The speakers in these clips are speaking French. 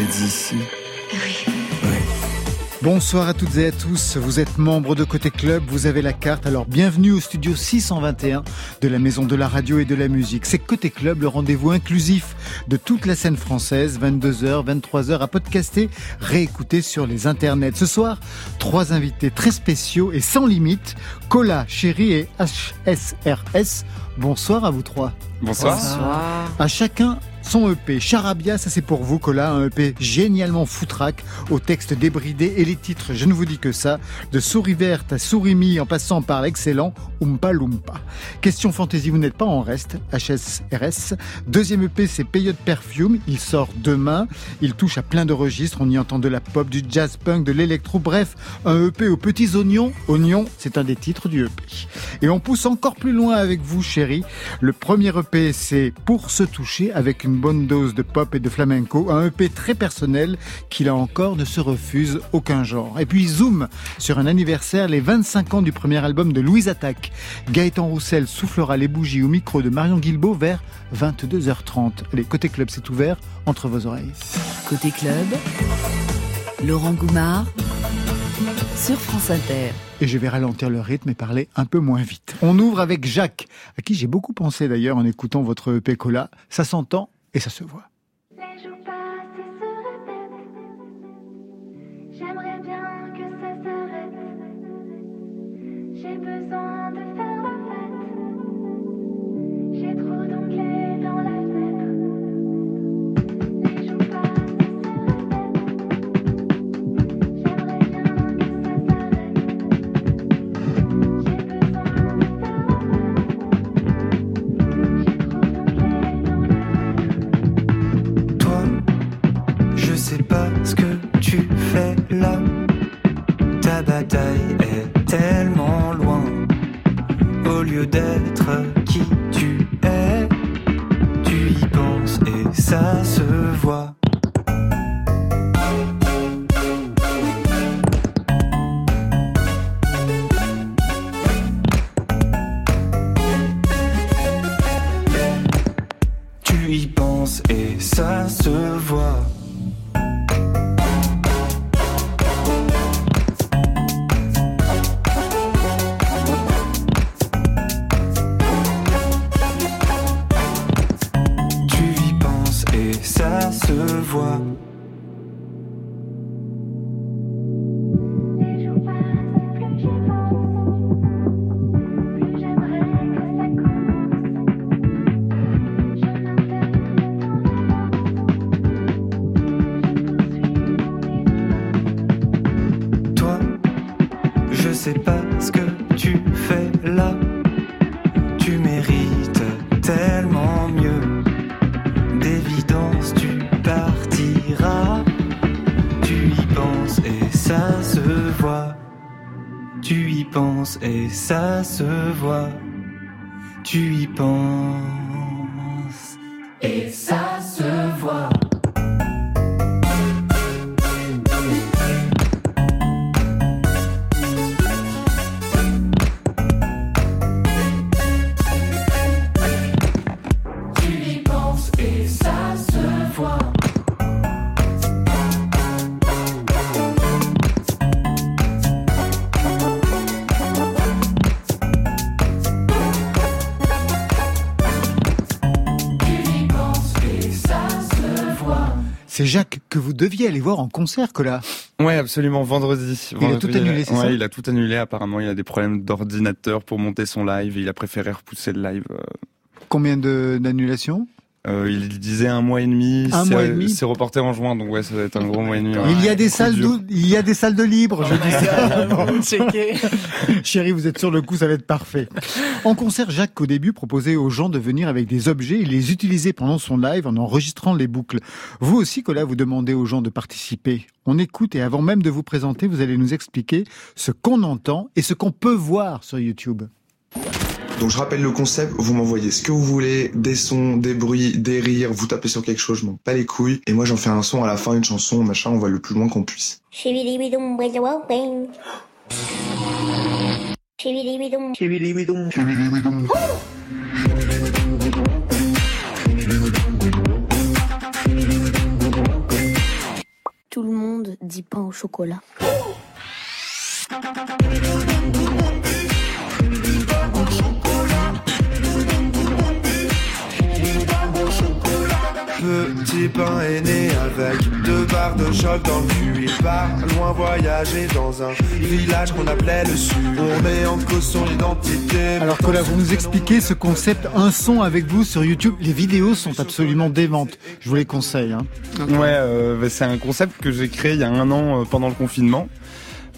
êtes ici Oui. Bonsoir à toutes et à tous. Vous êtes membre de Côté Club, vous avez la carte. Alors bienvenue au studio 621 de la Maison de la Radio et de la Musique. C'est Côté Club, le rendez-vous inclusif de toute la scène française, 22h, 23h à podcaster, réécouter sur les internets. Ce soir, trois invités très spéciaux et sans limite. Cola, Chéri et HSRS. Bonsoir à vous trois. Bonsoir. Bonsoir. À chacun son EP. Charabia, ça c'est pour vous, Cola, un EP génialement foutraque, au texte débridé et les titres, je ne vous dis que ça, de Souris Verte à Souris Mi en passant par l'excellent Oompa Loompa. Question fantaisie, vous n'êtes pas en reste, HSRS. Deuxième EP, c'est Payot Perfume, il sort demain, il touche à plein de registres, on y entend de la pop, du jazz punk, de l'électro, bref, un EP aux petits oignons. Oignons, c'est un des titres du EP. Et on pousse encore plus loin avec vous, chérie. Le premier EP, c'est Pour se toucher avec une bonne dose de pop et de flamenco, un EP très personnel qui là encore ne se refuse aucun genre. Et puis zoom sur un anniversaire, les 25 ans du premier album de Louise Attaque. Gaëtan Roussel soufflera les bougies au micro de Marion Guilbault vers 22h30. Allez, côté club, c'est ouvert entre vos oreilles. Côté club, Laurent Goumard sur France Inter. Et je vais ralentir le rythme et parler un peu moins vite. On ouvre avec Jacques, à qui j'ai beaucoup pensé d'ailleurs en écoutant votre EP Cola. Ça s'entend et ça se voit. Sais pas ce que tu fais là. Tu mérites tellement mieux. D'évidence, tu partiras. Tu y penses et ça se voit. Tu y penses et ça se voit. Tu y penses deviez aller voir en concert, Cola. Ouais, absolument, vendredi. Il a tout annulé, c'est ouais, ça il a tout annulé. Apparemment, il a des problèmes d'ordinateur pour monter son live. Il a préféré repousser le live. euh, Combien de- d'annulations? Euh, il disait un mois et demi. Un c'est- mois et demi C'est reporté en juin, donc ouais, ça va être un gros mois et demi. Il y a des salles, dur. d'où- il y a des salles de libre. Je dis ça. Chérie, vous êtes sur le coup, ça va être parfait. En concert, Jacques, au début, proposait aux gens de venir avec des objets et les utiliser pendant son live en enregistrant les boucles. Vous aussi, Cola, vous demandez aux gens de participer. On écoute et avant même de vous présenter, vous allez nous expliquer ce qu'on entend et ce qu'on peut voir sur YouTube. Donc je rappelle le concept, vous m'envoyez ce que vous voulez, des sons, des bruits, des rires, vous tapez sur quelque chose, je m'en bats les couilles, et moi j'en fais un son à la fin, une chanson, machin, on va le plus loin qu'on puisse. Tout le monde dit pain au chocolat. Petit pain est né avec deux barres de choc dans le cul. Il part loin voyager dans un village qu'on appelait le Sud. On met en cause son identité. Alors Cola, vous nous expliquez ce concept un son avec vous sur YouTube. Les vidéos sont absolument démentes. Je vous les conseille. Hein. Ouais, euh, bah, c'est un concept que j'ai créé il y a un an euh, pendant le confinement.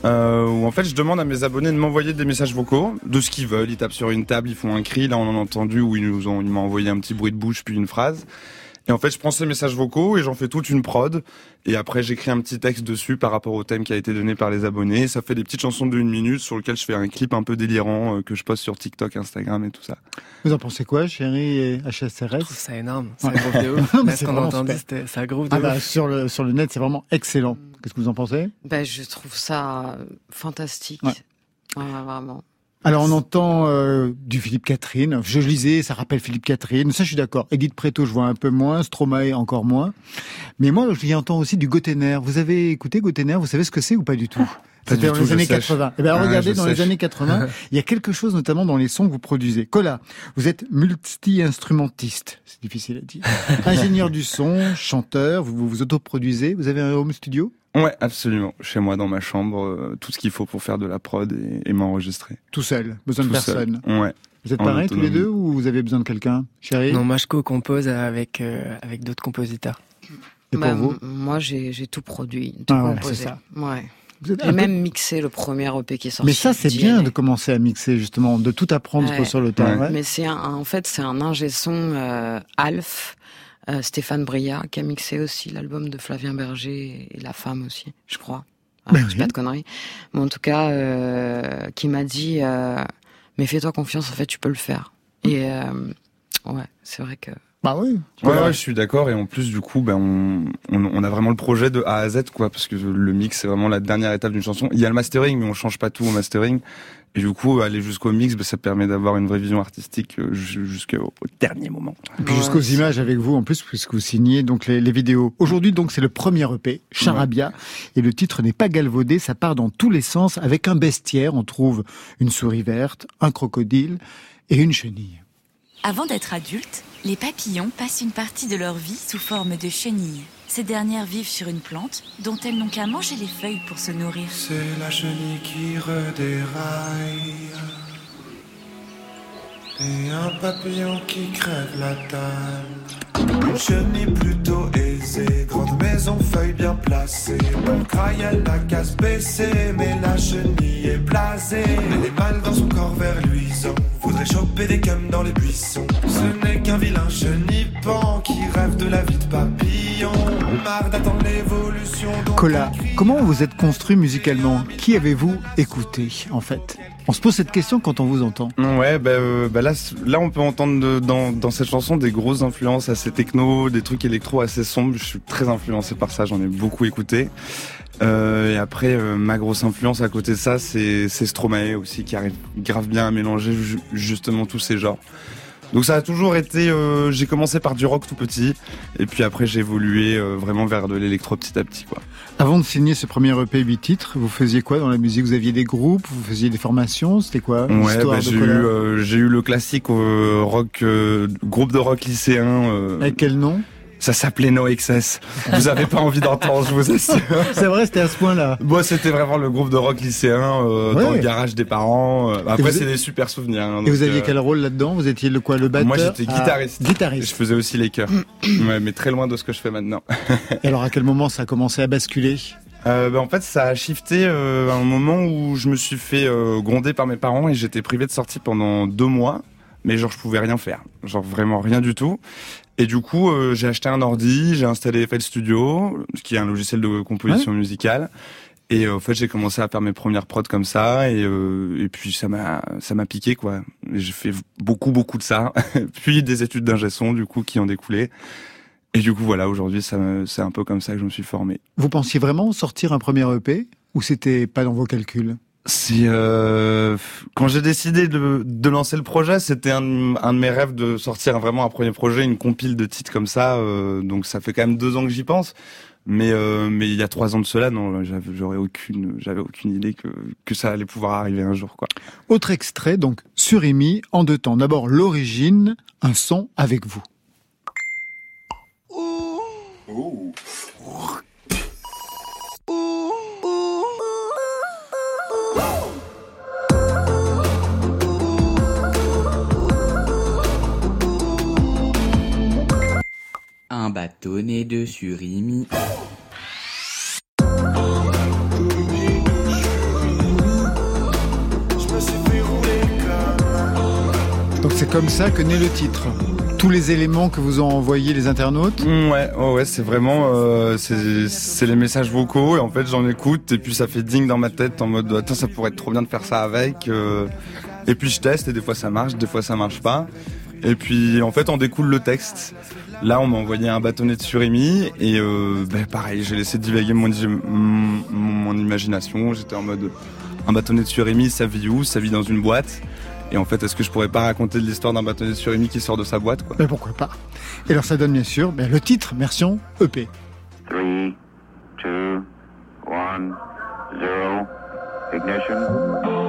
Euh, où en fait je demande à mes abonnés de m'envoyer des messages vocaux de ce qu'ils veulent. Ils tapent sur une table, ils font un cri. Là on en a entendu où ils nous ont, ils m'ont envoyé un petit bruit de bouche puis une phrase. Et en fait je prends ces messages vocaux et j'en fais toute une prod. Et après j'écris un petit texte dessus par rapport au thème qui a été donné par les abonnés. Ça fait des petites chansons de une minute sur lesquelles je fais un clip un peu délirant euh, que je poste sur TikTok, Instagram et tout ça. Vous en pensez quoi, chérie et Je HSRS trouve ça énorme. C'est un groupe de ouf. Non, mais Là, c'est entendu, de ah bah, ouf. sur le sur le net, c'est vraiment excellent. Qu'est-ce que vous en pensez? Ben, je trouve ça euh, fantastique. Ouais. Ouais, vraiment. Alors on entend euh, du Philippe Catherine. Je lisais, ça rappelle Philippe Catherine. Ça, je suis d'accord. Edith Preto, je vois un peu moins. Stromae, encore moins. Mais moi, j'y entends aussi du Gotener. Vous avez écouté Gotener Vous savez ce que c'est ou pas du tout? C'était dans tout, les années sèche. 80. Eh ben, Ah, regardez, dans les années 80, il y a quelque chose notamment dans les sons que vous produisez. Cola, vous êtes multi-instrumentiste. C'est difficile à dire. Ingénieur du son, chanteur, vous vous, vous autoproduisez. Vous avez un home studio? Ouais, absolument. Chez moi, dans ma chambre, euh, tout ce qu'il faut pour faire de la prod et, et m'enregistrer. Tout seul, besoin de Tout seul. personne. Ouais. Vous êtes En pareils tous les deux ou vous avez besoin de quelqu'un? Chérie? Non, moi je co-compose avec, euh, avec d'autres compositeurs. Et pour Ben, vous? moi, j'ai j'ai tout produit, tout Ah, composé. c'est ça. Ouais. Vous êtes un Et peu- même mixé le premier EP qui est sorti. Mais ça, c'est DNA. bien de commencer à mixer, justement, de tout apprendre Ouais. sur le terrain. Ouais. Mais c'est un, en fait, c'est un ingé son euh, Alf, euh, Stéphane Bria, qui a mixé aussi l'album de Flavien Berger et La Femme aussi, je crois. Ah, Ben je dis oui. pas de conneries. Mais en tout cas, euh, qui m'a dit, euh, mais fais-toi confiance, en fait, tu peux le faire. Et euh, ouais, c'est vrai que. Bah oui. Ouais, ouais, je suis d'accord. Et en plus, du coup, ben, on, on, on a vraiment le projet de A à Z, quoi, parce que le mix, c'est vraiment la dernière étape d'une chanson. Il y a le mastering, mais on change pas tout au mastering. Et du coup, aller jusqu'au mix, ben, ça permet d'avoir une vraie vision artistique euh, ju- jusqu'au au dernier moment. Et puis Ouais, jusqu'aux images avec vous, en plus, puisque vous signez donc les, les vidéos. Aujourd'hui, donc, c'est le premier EP, Charabia. Et le titre n'est pas galvaudé, ça part dans tous les sens. Avec un bestiaire, on trouve une souris verte, un crocodile et une chenille. Avant d'être adultes, les papillons passent une partie de leur vie sous forme de chenilles. Ces dernières vivent sur une plante dont elles n'ont qu'à manger les feuilles pour se nourrir. C'est la chenille qui redéraille. Et un papillon qui crève la dalle. Une chenille plutôt aisée, maison, feuille bien placée. Mon craille, elle la casse baissée, mais la chenille est blasée. Elle est mal dans son corps vert luisant. Voudrait choper des cums dans les buissons. Ce n'est qu'un vilain chenipan qui rêve de la vie de papillon. Marre d'attendre l'évolution. Cola, comment vous êtes construit musicalement? Qui avez-vous écouté, en fait? On se pose cette question quand on vous entend. Ouais, bah, euh, bah là, là, on peut entendre dans, dans cette chanson des grosses influences assez techno, des trucs électro assez sombres. Je suis très influencé par ça, j'en ai beaucoup écouté. Euh, et après, euh, ma grosse influence à côté de ça, c'est c'est Stromae aussi, qui arrive grave bien à mélanger ju- justement tous ces genres. Donc ça a toujours été. euh, j'ai commencé par du rock tout petit, et puis après j'ai évolué euh, vraiment vers de l'électro petit à petit, quoi. Avant de signer ce premier EP 8 titres, vous faisiez quoi dans la musique? Vous aviez des groupes Vous faisiez des formations? C'était quoi? Ouais, bah, de j'ai eu, euh, j'ai eu le classique euh, rock, euh, groupe de rock lycéen. euh, Avec quel nom? Ça s'appelait No Excess. Vous avez pas envie d'entendre, je vous assure. C'est vrai, c'était à ce point-là. Bon, c'était vraiment le groupe de rock lycéen euh, Ouais. dans le garage des parents. Euh, Après, c'est des super souvenirs. hein, Et vous aviez euh, quel rôle là-dedans? Vous étiez le quoi, le batteur? Moi, j'étais Ah, guitariste. guitariste. Je faisais aussi les chœurs. ouais, mais très loin de ce que je fais maintenant. Et alors, à quel moment ça a commencé à basculer? Euh, bah, en fait, ça a shifté euh, à un moment où je me suis fait euh, gronder par mes parents et j'étais privé de sortie pendant deux mois. Mais genre, je pouvais rien faire. Genre, vraiment rien du tout. Et du coup, euh, j'ai acheté un ordi, j'ai installé FL Studio, qui est un logiciel de composition musicale. Et euh, en fait, j'ai commencé à faire mes premières prods comme ça. Et, euh, et puis, ça m'a ça m'a piqué, quoi. J'ai fait beaucoup, beaucoup de ça. puis des études d'ingé son, du coup, qui ont découlé. Et du coup, voilà, aujourd'hui, c'est un peu comme ça que je me suis formé. Vous pensiez vraiment sortir un premier EP ou c'était pas dans vos calculs? Si euh, quand j'ai décidé de, de lancer le projet, c'était un, un de mes rêves de sortir vraiment un premier projet, une compile de titres comme ça. euh, donc ça fait quand même deux ans que j'y pense. Mais euh, mais il y a trois ans de cela, non, j'avais j'aurais aucune j'avais aucune idée que que ça allait pouvoir arriver un jour quoi. Autre extrait, donc Surimi, en deux temps. D'abord l'origine, un son avec vous. Un bâtonnet de surimi. Donc c'est comme ça que naît le titre. Tous les éléments que vous ont envoyés les internautes? Mm, ouais, oh ouais, c'est vraiment euh, c'est c'est les messages vocaux et en fait j'en écoute et puis ça fait ding dans ma tête en mode attends ça pourrait être trop bien de faire ça avec euh, et puis je teste et des fois ça marche, des fois ça marche pas et puis en fait on découle le texte. Là on m'a envoyé un bâtonnet de surimi et euh, ben, pareil j'ai laissé divaguer mon, mon, mon imagination. J'étais en mode un bâtonnet de surimi ça vit où? Ça vit dans une boîte. Et en fait, est-ce que je pourrais pas raconter de l'histoire d'un bâtonnet de surimi qui sort de sa boîte, quoi? Mais pourquoi pas? Et alors ça donne bien sûr ben, le titre, version EP. 3, 2, 1, 0, ignition.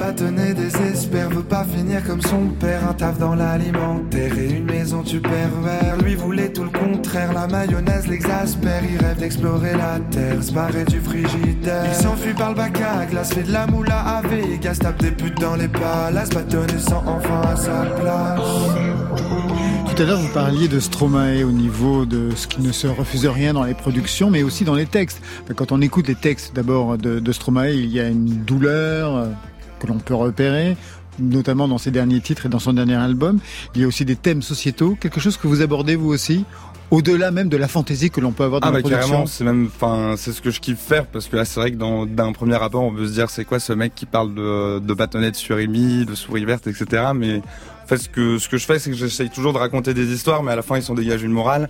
Bâtonnet désespère, veut pas finir comme son père. Un taf dans l'alimentaire et une maison du pervers. Lui voulait tout le contraire, la mayonnaise l'exaspère. Il rêve d'explorer la terre, se barrer du frigidaire. Il s'enfuit par le bac à glace, fait de la moula à Vegas, tape des putes dans les palaces. Bâtonnet sans enfin à sa place. Tout à l'heure, vous parliez de Stromae au niveau de ce qui ne se refuse rien dans les productions, mais aussi dans les textes. Quand on écoute les textes d'abord de, de Stromae, il y a une douleur euh, que l'on peut repérer, notamment dans ses derniers titres et dans son dernier album. Il y a aussi des thèmes sociétaux, quelque chose que vous abordez vous aussi, au-delà même de la fantaisie que l'on peut avoir dans Ah la bah production. carrément, c'est même, enfin, c'est ce que je kiffe faire parce que là, c'est vrai que dans d'un premier rapport, on peut se dire c'est quoi ce mec qui parle de, de bâtonnette sur surimi, de souris verte, etc. Mais en fait, ce que ce que je fais, c'est que j'essaye toujours de raconter des histoires, mais à la fin, ils sont dégagés une morale.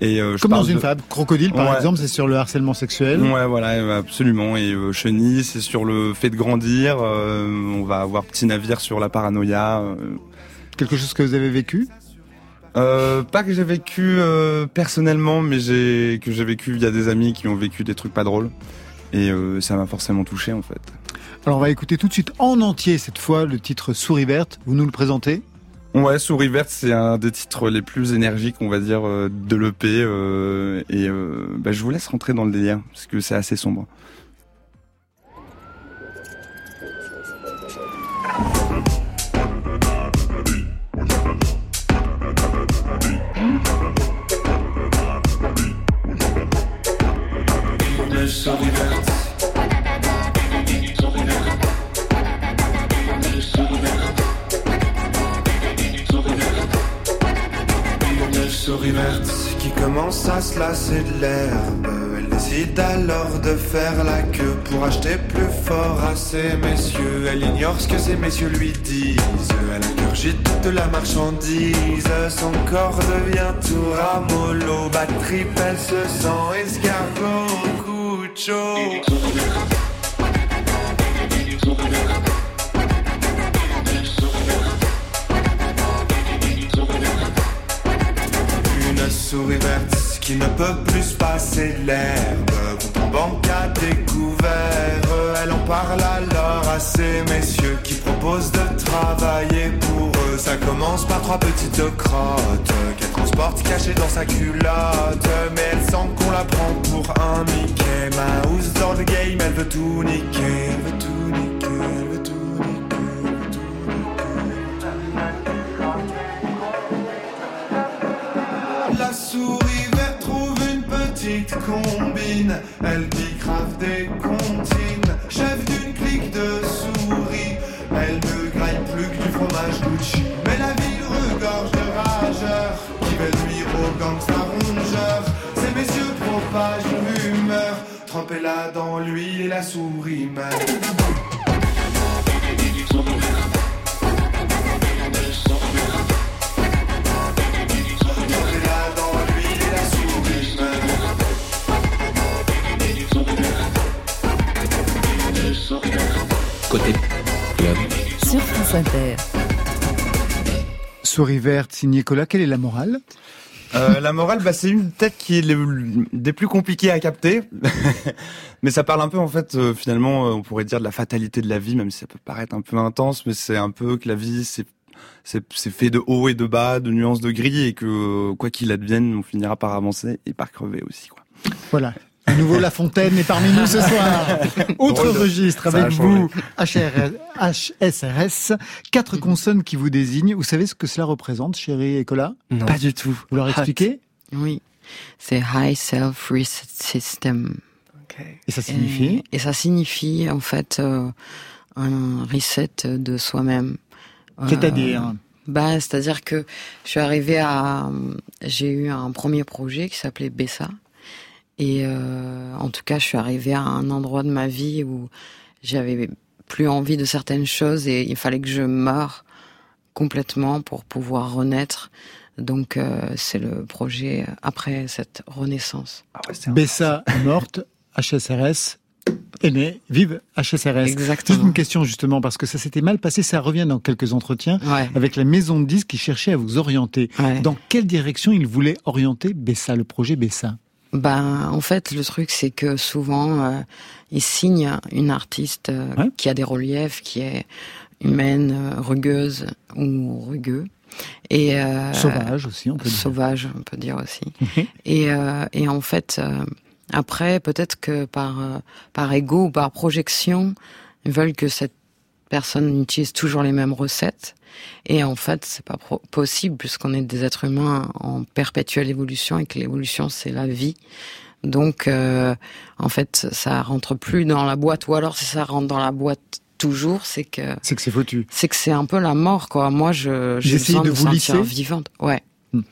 Et euh, je Comme dans une de- fable. Crocodile, par Ouais. exemple, c'est sur le harcèlement sexuel. Ouais, voilà, absolument. Et euh, Chenille, c'est sur le fait de grandir. euh, on va avoir Petit Navire sur la paranoïa. euh. Quelque chose que vous avez vécu? Euh, pas que j'ai vécu euh, personnellement, mais j'ai que j'ai vécu via des amis qui ont vécu des trucs pas drôles. Et euh, ça m'a forcément touché en fait. Alors on va écouter tout de suite en entier cette fois le titre Souris verte. Vous nous le présentez Ouais, Souris verte, c'est un des titres les plus énergiques, on va dire, euh, de l'EP. euh, et euh, bah, je vous laisse rentrer dans le délire, parce que c'est assez sombre. Le qui commence à se lasser de l'herbe. Elle décide alors de faire la queue pour acheter plus fort à ces messieurs. Elle ignore ce que ces messieurs lui disent. Elle ingurgite de la marchandise. Son corps devient tout ramollo. Bad trip, elle se sent escargot. Coup de chaud. Souris verte qui ne peut plus se passer de l'herbe. Comprend en banque à découvert. Elle en parle alors à ces messieurs qui proposent de travailler pour eux. Ça commence par trois petites crottes qu'elle transporte cachées dans sa culotte. Mais elle sent qu'on la prend pour un Mickey Mouse dans le game. Elle veut tout niquer, combine. Elle grave des comptines. Chef d'une clique de souris. Elle ne graille plus que du fromage Gucci. Mais la ville regorge de rageurs qui veulent nuire aux gangsters rongeurs. Ces messieurs propagent une rumeur. Trempez-la dans l'huile et la souris meurt. Côté club. Sur France Inter. Souris verte, signé Cola, quelle est la morale Euh, la morale, bah, c'est une tête qui est des plus compliquées à capter. mais ça parle un peu, en fait, euh, finalement, euh, on pourrait dire de la fatalité de la vie, même si ça peut paraître un peu intense, mais c'est un peu que la vie, c'est c'est fait de haut et de bas, de nuances de gris, et que quoi qu'il advienne, on finira par avancer et par crever aussi, quoi. Voilà. À nouveau, La Fontaine est parmi nous ce soir. Autre Drôle de- registre avec vous, HSRS. Quatre consonnes qui vous désignent. Vous savez ce que cela représente, chérie et Cola Non. Pas du tout. Vous leur expliquez? Oui, c'est High Self Reset System. Et ça signifie? Et, et ça signifie en fait euh, un reset de soi-même. Euh, C'est-à-dire bah, c'est-à-dire que je suis arrivée à, j'ai eu un premier projet qui s'appelait Bessa, et euh, en tout cas, je suis arrivée à un endroit de ma vie où j'avais plus envie de certaines choses et il fallait que je meure complètement pour pouvoir renaître. Donc, euh, c'est le projet après cette renaissance. Bessa est morte, HSRS est né, vive HSRS. Exactement. Juste une question justement, parce que ça s'était mal passé, ça revient dans quelques entretiens, Ouais. avec la maison de disques qui cherchait à vous orienter. Ouais. Dans quelle direction il voulait orienter Bessa, le projet Bessa? Ben, en fait, le truc, c'est que souvent, euh, ils signent une artiste euh, Ouais. qui a des reliefs, qui est humaine, euh, rugueuse ou rugueux. Et, euh, Sauvage aussi, on peut dire. Sauvage, on peut dire aussi. et, euh, et en fait, euh, après, peut-être que par, par ego ou par projection, ils veulent que cette personne utilise toujours les mêmes recettes. Et en fait, c'est pas possible puisqu'on est des êtres humains en perpétuelle évolution et que l'évolution, c'est la vie. Donc, euh, en fait, ça rentre plus dans la boîte. Ou alors, si ça rentre dans la boîte toujours, c'est que C'est que c'est foutu. c'est que c'est un peu la mort, quoi. Moi, je, j'ai besoin de de, vous me lisser sentir vivante. Ouais. Hmm.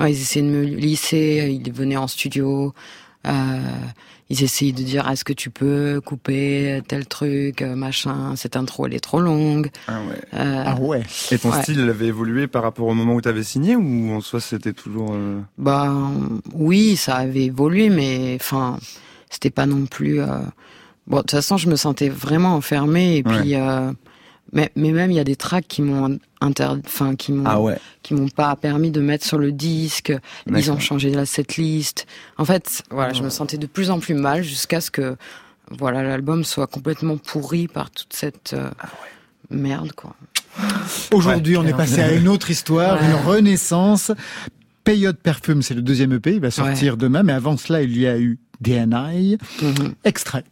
ouais. Ils essayaient de me lisser, ils venaient en studio, euh, ils essayaient de dire, est-ce que tu peux couper tel truc, euh, machin, cette intro, elle est trop longue. Ah ouais. Euh, Ah ouais. Et ton Ouais. style, il avait évolué par rapport au moment où tu avais signé ou en soi c'était toujours... euh, Bah oui, ça avait évolué, mais enfin, c'était pas non plus. euh, Bon, de toute façon, je me sentais vraiment enfermée et puis. Mais, mais même il y a des tracks qui m'ont inter... enfin qui m'ont Ah ouais. qui m'ont pas permis de mettre sur le disque. Ils ont changé la setlist. En fait, voilà, je me sentais de plus en plus mal jusqu'à ce que voilà l'album soit complètement pourri par toute cette euh, merde quoi. Aujourd'hui, Ouais. on est passé à une autre histoire, Ouais. une renaissance. Peyote Perfume, c'est le deuxième EP, il va sortir demain, mais avant cela, il y a eu DNI. Mhm. Extrait.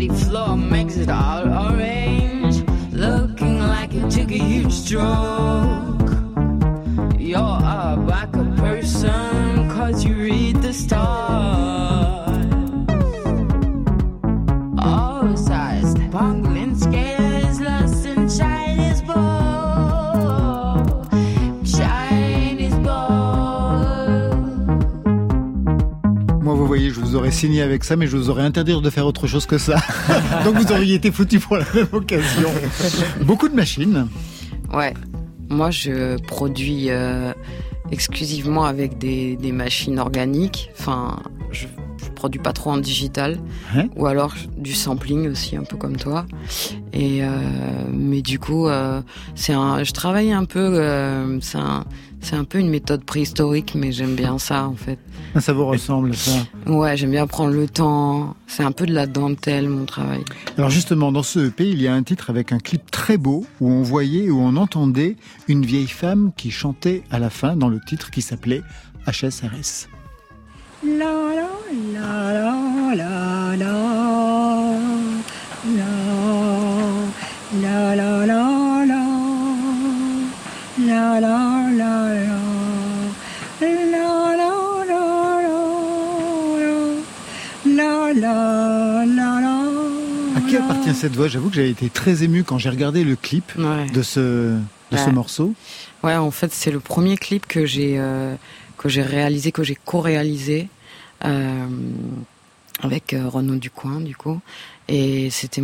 Bloody floor makes it all orange. Looking like you took a huge stroke. You're a backup person, cause you read the stars. Je vous aurais signé avec ça, mais je vous aurais interdit de faire autre chose que ça. Donc vous auriez été foutu pour la même occasion. Beaucoup de machines. Ouais. Moi, je produis euh, exclusivement avec des, des machines organiques. Enfin, je, je produis pas trop en digital. Hein Ou alors du sampling aussi, un peu comme toi. Et euh, mais du coup, euh, c'est un. Je travaille un peu. c'est un. C'est un peu une méthode préhistorique, mais j'aime bien ça en fait. Ah, Ça vous ressemble, ça Ouais, j'aime bien prendre le temps. C'est un peu de la dentelle, mon travail. Alors justement, dans ce EP, il y a un titre avec un clip très beau où on voyait, où on entendait une vieille femme qui chantait à la fin dans le titre qui s'appelait HSRS. La la la la la la la la la la la la la la la la la appartient cette voix J'avoue que j'avais été très ému quand j'ai regardé le clip de ce, de ce morceau. Ouais, en fait, c'est le premier clip que j'ai euh, que j'ai réalisé, que j'ai co-réalisé euh, avec euh, Renaud Ducoin, du coup. Et c'était,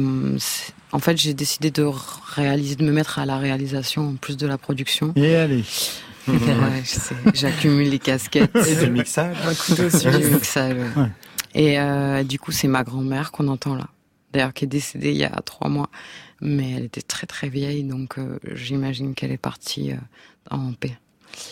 en fait, j'ai décidé de réaliser, de me mettre à la réalisation en plus de la production. Et allez. Ouais, je sais, j'accumule les casquettes. Et du mixage. Un couteau sur le mixage. ouais. Ouais. Et euh, du coup, c'est ma grand-mère qu'on entend là. D'ailleurs, qui est décédée il y a trois mois. Mais elle était très très vieille, donc euh, j'imagine qu'elle est partie euh, en paix.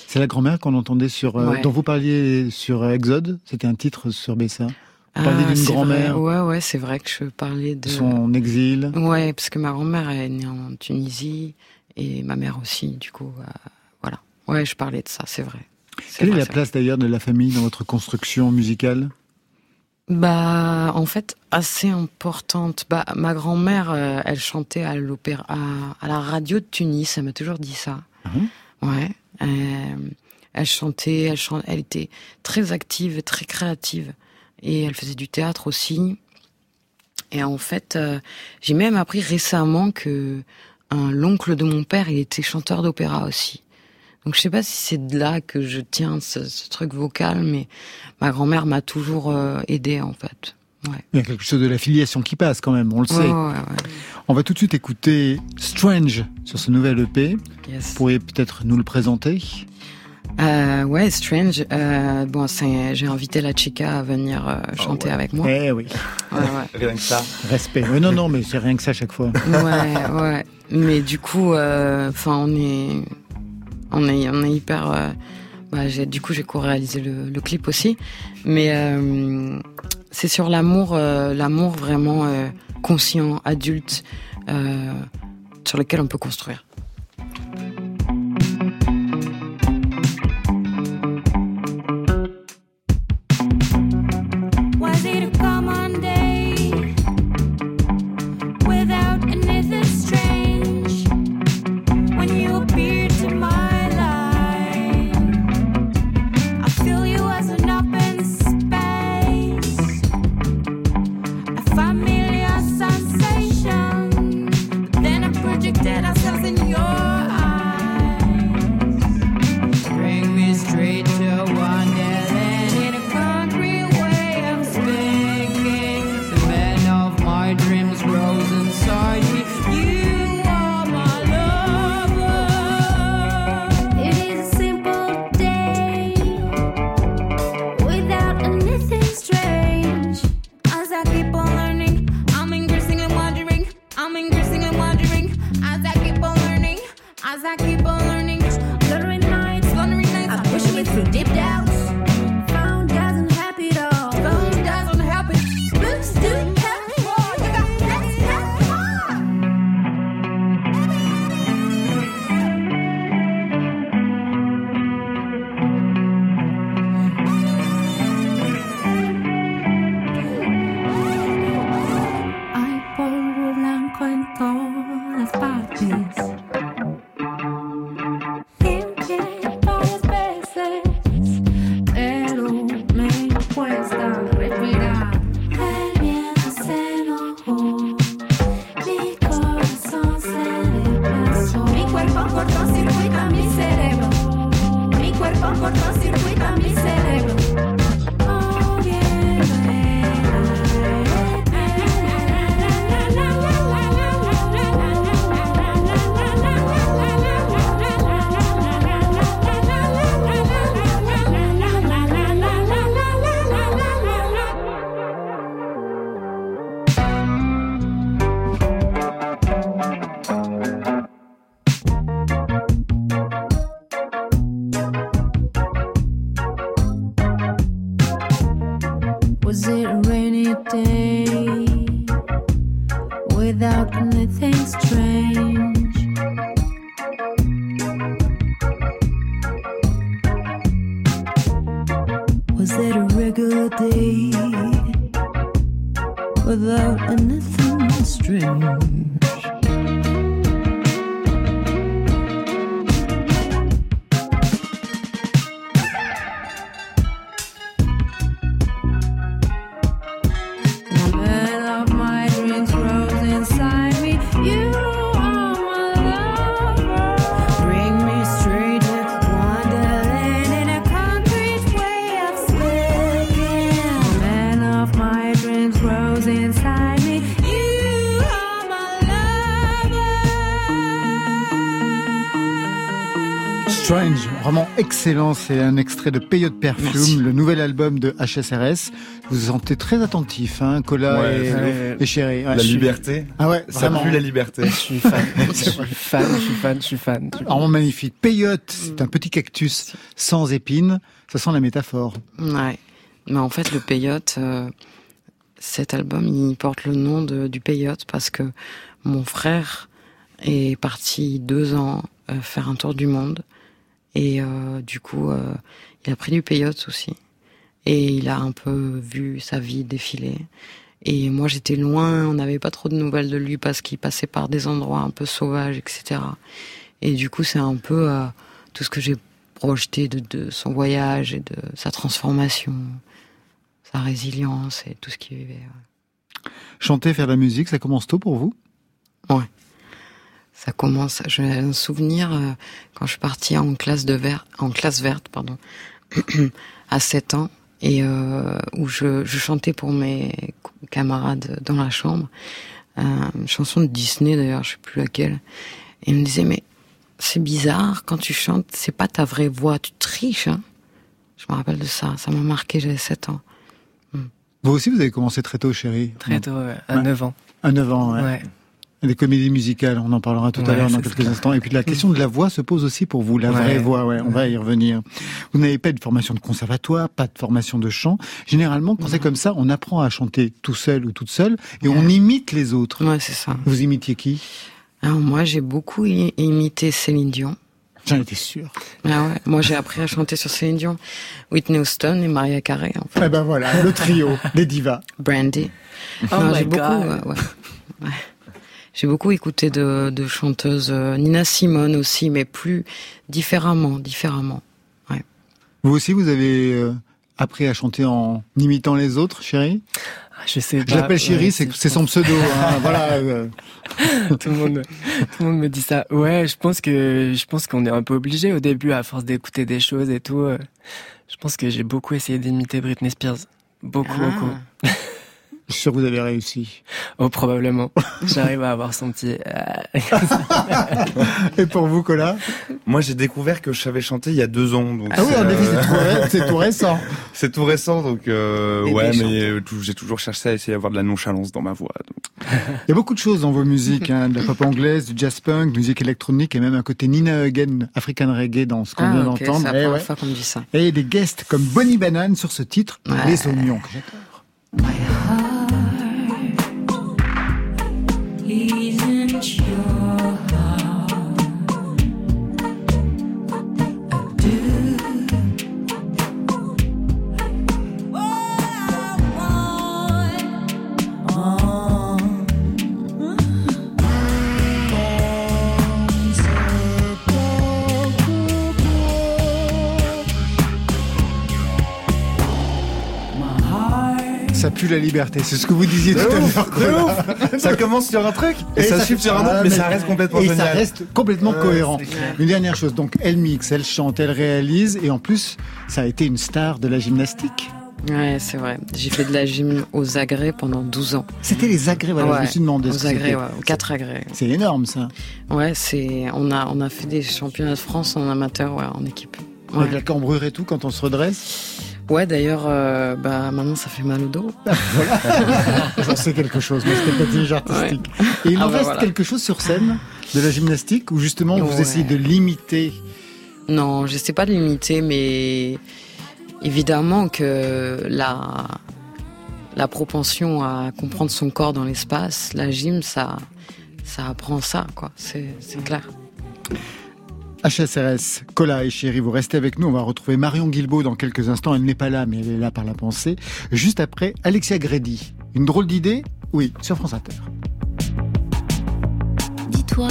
C'est la grand-mère qu'on entendait sur, euh, Ouais. dont vous parliez sur Exode. C'était un titre sur Bessa. Vous Ah, parliez d'une c'est grand-mère. Ouais, ouais, c'est vrai que je parlais de. son exil. Ouais, parce que ma grand-mère est née en Tunisie et ma mère aussi, du coup, euh, voilà. Ouais, je parlais de ça, c'est vrai. Quelle vrai, est la place d'ailleurs de la famille dans votre construction musicale? Bah, en fait, assez importante. Bah, ma grand-mère, euh, elle chantait à l'opéra, à, à la radio de Tunis. Elle m'a toujours dit ça. Ouais. Euh, elle chantait, elle chan- elle était très active, très créative, et elle faisait du théâtre aussi. Et en fait, euh, j'ai même appris récemment que l'oncle de mon père, il était chanteur d'opéra aussi. Donc je sais pas si c'est de là que je tiens ce, ce truc vocal, mais ma grand-mère m'a toujours euh, aidé en fait. Ouais. Il y a quelque chose de la filiation qui passe quand même, on le sait. ouais, ouais. On va tout de suite écouter Strange sur ce nouvel EP. Yes. Vous pourriez peut-être nous le présenter? Euh, ouais, Strange. Euh, bon, j'ai invité la chica à venir euh, chanter avec moi. Eh oui. Ouais, ouais. Rien que ça. Respect. Ouais, non, non, mais c'est rien que ça à chaque fois. ouais, ouais. Mais du coup, euh, enfin, on est, on est, hyper. euh, bah, du coup, j'ai co-réalisé le, clip aussi, mais euh, c'est sur l'amour, euh, l'amour vraiment conscient, adulte, sur lequel on peut construire. Excellent. C'est un extrait de Peyote Perfume, Merci. le nouvel album de HSRS. Vous vous sentez très attentif, hein, Cola Ouais, et, Chéri. Ouais. La liberté. Ah ouais, Ça vraiment. pue la liberté. Je suis fan, je suis fan, je suis fan, je suis fan. Vraiment magnifique. Peyote, c'est un petit cactus sans épines. Ça sent la métaphore. Ouais. Mais en fait, le peyote, euh, cet album, il porte le nom de, du peyote parce que mon frère est parti deux ans euh, faire un tour du monde et euh, du coup, euh, il a pris du peyote aussi et il a un peu vu sa vie défiler. Et moi, j'étais loin, on n'avait pas trop de nouvelles de lui parce qu'il passait par des endroits un peu sauvages, etc. Et du coup, c'est un peu euh, tout ce que j'ai projeté de, de son voyage et de sa transformation, sa résilience et tout ce qu'il vivait. ouais. Chanter, faire de la musique, ça commence tôt pour vous? Ouais. Ça commence. J'ai un souvenir euh, quand je suis partie en classe de vert, en classe verte, pardon, à 7 ans, et euh, où je, je chantais pour mes camarades dans la chambre, euh, une chanson de Disney d'ailleurs, je sais plus laquelle, et ils me disaient mais c'est bizarre quand tu chantes, c'est pas ta vraie voix, tu triches. Hein je me rappelle de ça, ça m'a marqué, j'avais 7 ans. Vous aussi, vous avez commencé très tôt, Chéri Très tôt, ouais, à Ouais. 9 ans. À 9 ans, ouais. Ouais. Des comédies musicales, on en parlera tout à l'heure dans quelques ça. instants. Et puis la question de la voix se pose aussi pour vous, la Ouais. vraie voix, ouais, on va y revenir. Vous n'avez pas de formation de conservatoire, pas de formation de chant. Généralement, quand c'est comme ça, on apprend à chanter tout seul ou toute seule et on imite les autres. Ouais, c'est ça. Vous imitiez qui? Alors moi, j'ai beaucoup imité Céline Dion. J'en étais sûr. Ah ouais, moi j'ai appris à chanter sur Céline Dion, Whitney Houston et Maria Carey. En fait. Eh ben voilà, le trio, les divas. Brandy. Oh j'ai beaucoup, God. ouais, ouais. Ouais. J'ai beaucoup écouté de, de chanteuses, euh, Nina Simone aussi, mais plus différemment, différemment. Vous aussi, vous avez euh, appris à chanter en imitant les autres, chérie? Ah, Je sais pas. Je l'appelle chérie, ouais, c'est son pseudo. hein, voilà. euh. tout le monde, tout le monde me dit ça. Ouais, je pense que, je pense qu'on est un peu obligé au début, à force d'écouter des choses et tout. Je pense que j'ai beaucoup essayé d'imiter Britney Spears. Beaucoup, Ah. beaucoup. Je suis sûr que vous avez réussi. Oh, probablement. J'arrive à avoir son petit. euh, Et pour vous, Cola Moi, j'ai découvert que je savais chanter il y a deux ans. Donc Ah oui, en euh, effet, c'est tout récent. C'est tout récent, donc euh, ouais, mais euh, j'ai toujours cherché à essayer d'avoir de la nonchalance dans ma voix. donc. Il y a beaucoup de choses dans vos musiques, hein, de la pop anglaise, du jazz punk, musique électronique et même un côté Nina Hagen, African reggae dans ce qu'on Ah, vient ok, c'est d'entendre. la Eh première fois qu'on me dit ça. Et des guests comme Bonnie Banane sur ce titre, Ouais. Les Oignons, que j'adore. La liberté, c'est ce que vous disiez tout à l'heure. Ça commence sur un truc et, ça suit sur un autre, Ah, mais, ça reste complètement et génial. ça reste complètement cohérent. Une dernière chose, donc elle mixe, elle chante, elle réalise, et en plus, ça a été une star de la gymnastique. Ouais, c'est vrai. J'ai fait de la gym aux agrès pendant 12 ans. C'était les agrès, voilà, je Ouais, me suis demandé Aux agrès, ouais, aux quatre agrès. C'est énorme ça. Ouais, c'est, on a, on a fait des championnats de France en amateur, ouais, en équipe. Ouais, Avec la cambrure et tout, quand on se redresse? Ouais d'ailleurs, euh, bah, maintenant ça fait mal au dos. J'en sais quelque chose, mais c'était patinage artistique. Et il Ah en bah reste voilà. quelque chose sur scène de la gymnastique où justement vous Ouais. essayez de l'imiter. Non, je sais pas limiter, mais évidemment que la, la propension à comprendre son corps dans l'espace, la gym, ça, ça apprend ça, quoi. C'est clair. HSRS, Cola et Chéri, vous restez avec nous. On va retrouver Marion Guilbault dans quelques instants. Elle n'est pas là, mais elle est là par la pensée. Juste après, Alexia Grédy. Une drôle d'idée? Oui, sur France Inter. Dis-toi,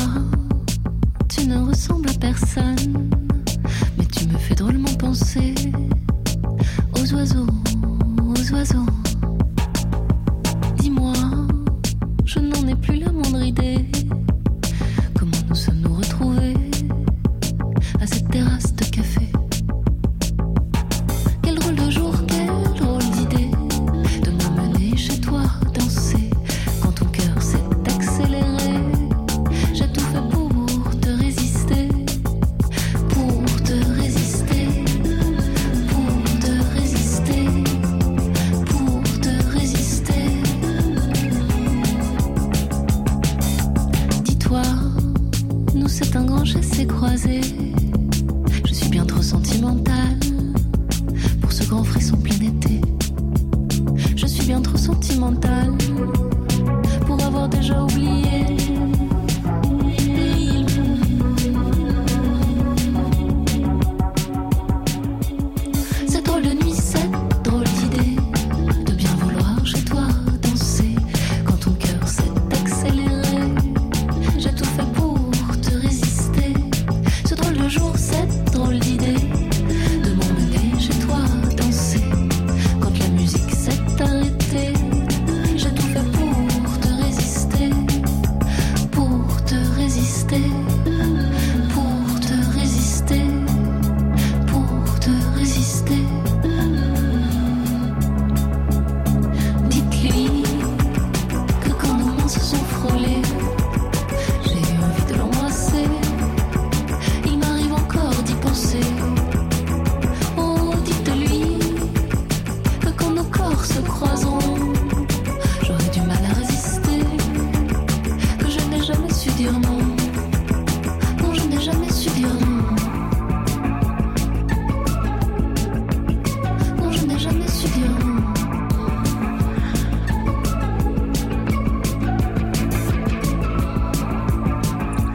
tu ne ressembles à personne, mais tu me fais drôlement penser aux oiseaux, aux oiseaux. Dis-moi, je n'en ai plus la moindre idée.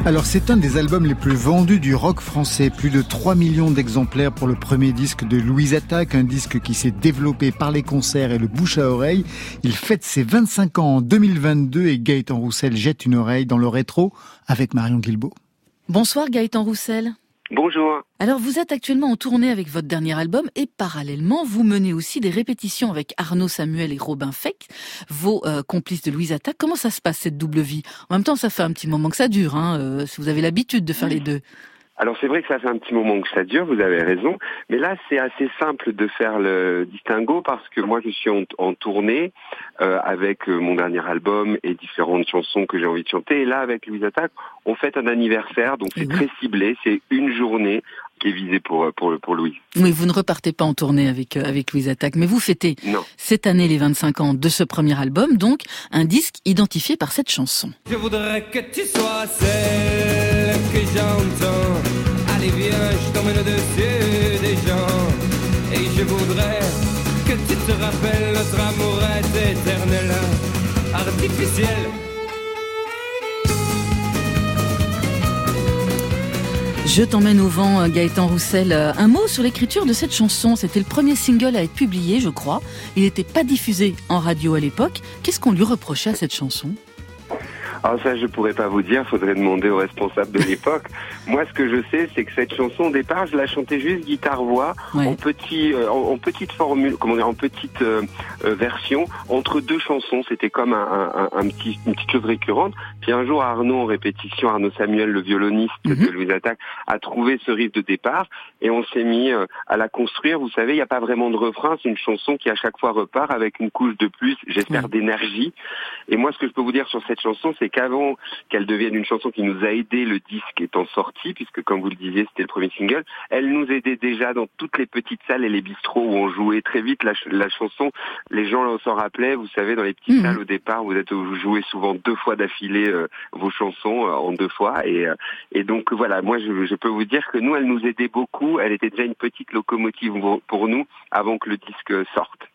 Alors c'est un des albums les plus vendus du rock français, plus de 3 millions d'exemplaires pour le premier disque de Louise Attaque, un disque qui s'est développé par les concerts et le bouche à oreille. Il fête ses 25 ans en 2022 et Gaëtan Roussel jette une oreille dans le rétro avec Marion Guilbault. Bonsoir Gaëtan Roussel. Bonjour. Alors vous êtes actuellement en tournée avec votre dernier album et parallèlement vous menez aussi des répétitions avec Arnaud Samuel et Robin Feck, vos euh, complices de Louise Attaque. Comment ça se passe cette double vie? En même temps ça fait un petit moment que ça dure, hein, euh, si vous avez l'habitude de faire les deux. Alors c'est vrai que ça fait un petit moment que ça dure, vous avez raison, mais là c'est assez simple de faire le distinguo parce que moi je suis en, en tournée euh, avec euh, mon dernier album et différentes chansons que j'ai envie de chanter, et là avec Louise Attaque on fête un anniversaire, donc c'est très ciblé, c'est une journée qui est visée pour pour pour Louise. Oui, vous ne repartez pas en tournée avec euh, avec Louise Attaque, mais vous fêtez Non. cette année les 25 ans de ce premier album, donc un disque identifié par cette chanson. Je voudrais que tu sois celle que j'entends. Allez viens, je t'emmène au-dessus des gens. Et je voudrais que tu te rappelles notre amour artificiel. Je t'emmène au vent, Gaëtan Roussel. Un mot sur l'écriture de cette chanson. C'était le premier single à être publié, je crois. Il n'était pas diffusé en radio à l'époque. Qu'est-ce qu'on lui reprochait à cette chanson? Alors ça, je pourrais pas vous dire, faudrait demander aux responsables de l'époque. Moi, ce que je sais, c'est que cette chanson, au départ, je la chantais juste guitare-voix, en petit, euh, en, en petite formule, comment dire, en petite euh, euh, version, entre deux chansons. C'était comme un, un- un- un petit, une petite chose récurrente. Puis un jour, Arnaud, en répétition, Arnaud Samuel, le violoniste de Louise Attaque, a trouvé ce riff de départ et on s'est mis euh, à la construire. Vous savez, il n'y a pas vraiment de refrain, c'est une chanson qui à chaque fois repart avec une couche de plus, j'espère, d'énergie. Et moi, ce que je peux vous dire sur cette chanson, c'est qu'avant qu'elle devienne une chanson qui nous a aidé le disque étant sorti, puisque comme vous le disiez, c'était le premier single, elle nous aidait déjà dans toutes les petites salles et les bistrots où on jouait très vite la, ch- la chanson. Les gens s'en rappelaient, vous savez, dans les petites salles au départ, vous êtes vous jouez souvent deux fois d'affilée euh, vos chansons euh, en deux fois. Et, euh, et donc voilà, moi je, je peux vous dire que nous, elle nous aidait beaucoup. Elle était déjà une petite locomotive pour nous avant que le disque sorte.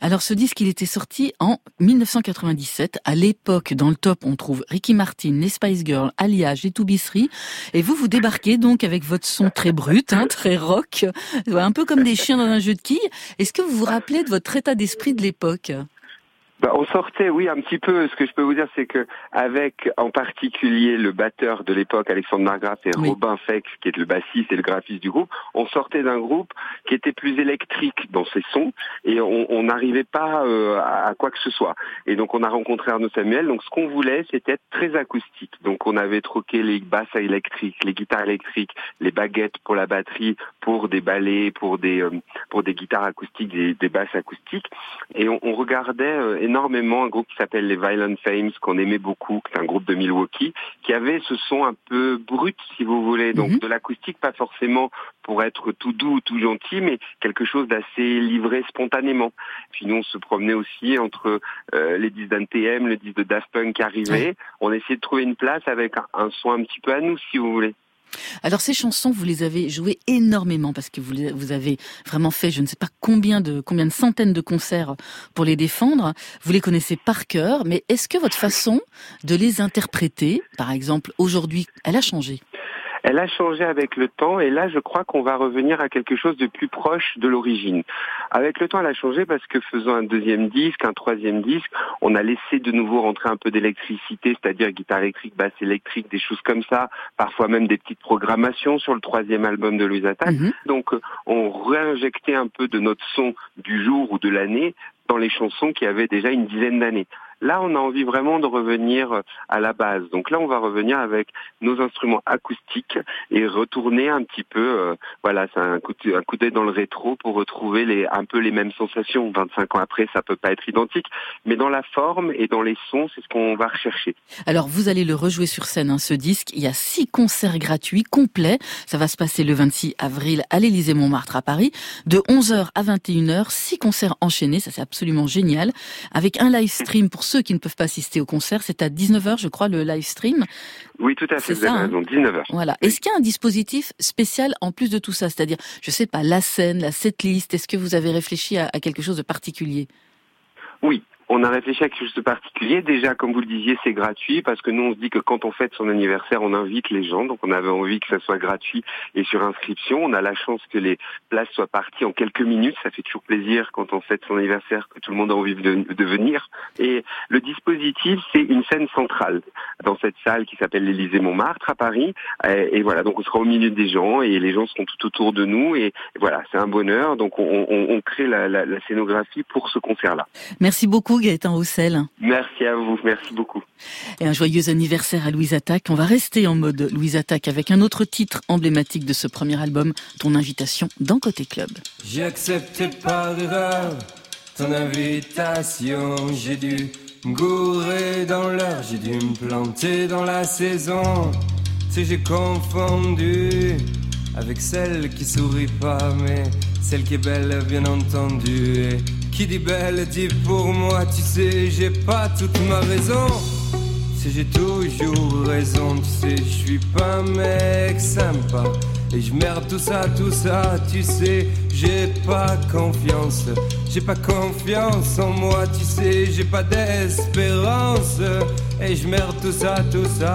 Alors ce disque, il était sorti en 1997. À l'époque, dans le top, on trouve Ricky Martin, les Spice Girls, Alliage et Toubisserie. Et vous, vous débarquez donc avec votre son très brut, hein, très rock, un peu comme des chiens dans un jeu de quilles. Est-ce que vous vous rappelez de votre état d'esprit de l'époque? Bah, on sortait, oui, un petit peu. Ce que je peux vous dire, c'est que avec en particulier le batteur de l'époque, Alexandre Margraf et Robin Fex, qui est le bassiste et le graphiste du groupe, on sortait d'un groupe qui était plus électrique dans ses sons et on n'arrivait pas euh, à quoi que ce soit. Et donc on a rencontré Arnaud Samuel. Donc ce qu'on voulait, c'était être très acoustique. Donc on avait troqué les basses électriques, les guitares électriques, les baguettes pour la batterie, pour des ballets, pour des euh, pour des guitares acoustiques, des, des basses acoustiques. Et on, on regardait euh, énormément un groupe qui s'appelle les Violent Fames, qu'on aimait beaucoup, qui est un groupe de Milwaukee, qui avait ce son un peu brut, si vous voulez, donc de l'acoustique, pas forcément pour être tout doux ou tout gentil, mais quelque chose d'assez livré spontanément. Puis nous, on se promenait aussi entre euh, les disques d'NTM, le disque de Daft Punk qui arrivait. On essayait de trouver une place avec un, un son un petit peu à nous, si vous voulez. Alors ces chansons, vous les avez jouées énormément parce que vous, vous avez vraiment fait, je ne sais pas combien de combien de centaines de concerts pour les défendre. Vous les connaissez par cœur, mais est-ce que votre façon de les interpréter, par exemple aujourd'hui, elle a changé? Elle a changé avec le temps et là je crois qu'on va revenir à quelque chose de plus proche de l'origine. Avec le temps elle a changé parce que faisant un deuxième disque, un troisième disque, on a laissé de nouveau rentrer un peu d'électricité, c'est-à-dire guitare électrique, basse électrique, des choses comme ça, parfois même des petites programmations sur le troisième album de Louise Attaque. Donc euh, on réinjectait un peu de notre son du jour ou de l'année dans les chansons qui avaient déjà une dizaine d'années. Là, on a envie vraiment de revenir euh, à la base. Donc là, on va revenir avec nos instruments acoustiques et retourner un petit peu, euh, voilà, c'est un coup coup d'œil dans le rétro pour retrouver les, un peu les mêmes sensations. 25 ans après, ça peut pas être identique, mais dans la forme et dans les sons, c'est ce qu'on va rechercher. Alors vous allez le rejouer sur scène, hein, ce disque. Il y a six concerts gratuits complets. Ça va se passer le 26 avril à l'Élysée Montmartre à Paris, de 11h à 21h, six concerts enchaînés. Ça c'est absolument génial, avec un live stream pour ceux qui ne peuvent pas assister au concert. C'est à 19h, je crois, le live stream. Oui, tout à fait, C'est vous ça, hein. raison, 19h. Voilà. Est-ce qu'il y a un dispositif spécial en plus de tout ça? C'est-à-dire, je sais pas, la scène, la setlist. Est-ce que vous avez réfléchi à, à quelque chose de particulier? Oui, on a réfléchi à quelque chose de particulier. Déjà, comme vous le disiez, c'est gratuit parce que nous, on se dit que quand on fête son anniversaire, on invite les gens. Donc, on avait envie que ça soit gratuit et sur inscription. On a la chance que les places soient parties en quelques minutes. Ça fait toujours plaisir quand on fête son anniversaire que tout le monde a envie de, venir. Et le dispositif, c'est une scène centrale dans cette salle qui s'appelle l'Élysée Montmartre à Paris. Et, voilà, donc on sera au milieu des gens et les gens seront tout autour de nous. Et, voilà, c'est un bonheur. Donc, on, crée la- la scénographie pour ce concert-là. Merci beaucoup, Gaëtan Roussel. Merci à vous, merci beaucoup. Et un joyeux anniversaire à Louise Attaque. On va rester en mode Louise Attaque avec un autre titre emblématique de ce premier album, ton invitation dans Côté Club. J'ai accepté par erreur ton invitation. J'ai dû me gourer dans l'heure, j'ai dû me planter dans la saison. Tu sais, j'ai confondu avec celle qui sourit pas, mais celle qui est belle, bien entendu. Et qui dit belle dit pour moi, tu sais, j'ai pas toute ma raison. Si j'ai toujours raison, tu sais, je suis pas un mec sympa. Et je merde tout ça, tout ça, tu sais, j'ai pas confiance. J'ai pas confiance en moi, tu sais, j'ai pas d'espérance. Et je merde tout ça, tout ça.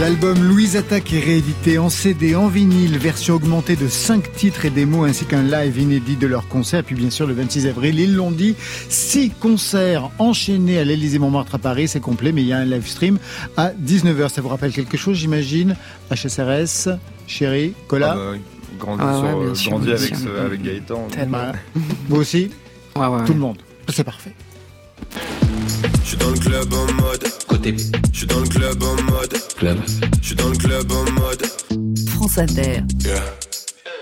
L'album Louise Attaque est réédité en CD, en vinyle, version augmentée de 5 titres et démos ainsi qu'un live inédit de leur concert. Puis bien sûr le 26 avril, ils l'ont dit, 6 concerts enchaînés à l'Élysée Montmartre à Paris, c'est complet, mais il y a un live stream à 19h. Ça vous rappelle quelque chose, j'imagine HSRS, Chéri, Cola? Ah bah oui. Grandi, Ah ouais, euh, sûr, grandi bien avec, sûr. ce- avec Gaëtan. Bah, Vous aussi? Ouais, ouais, Tout le monde. C'est parfait. Je suis dans le club en mode Côté Je suis dans le club en mode club. Je suis dans le club en mode France Inter. Yeah.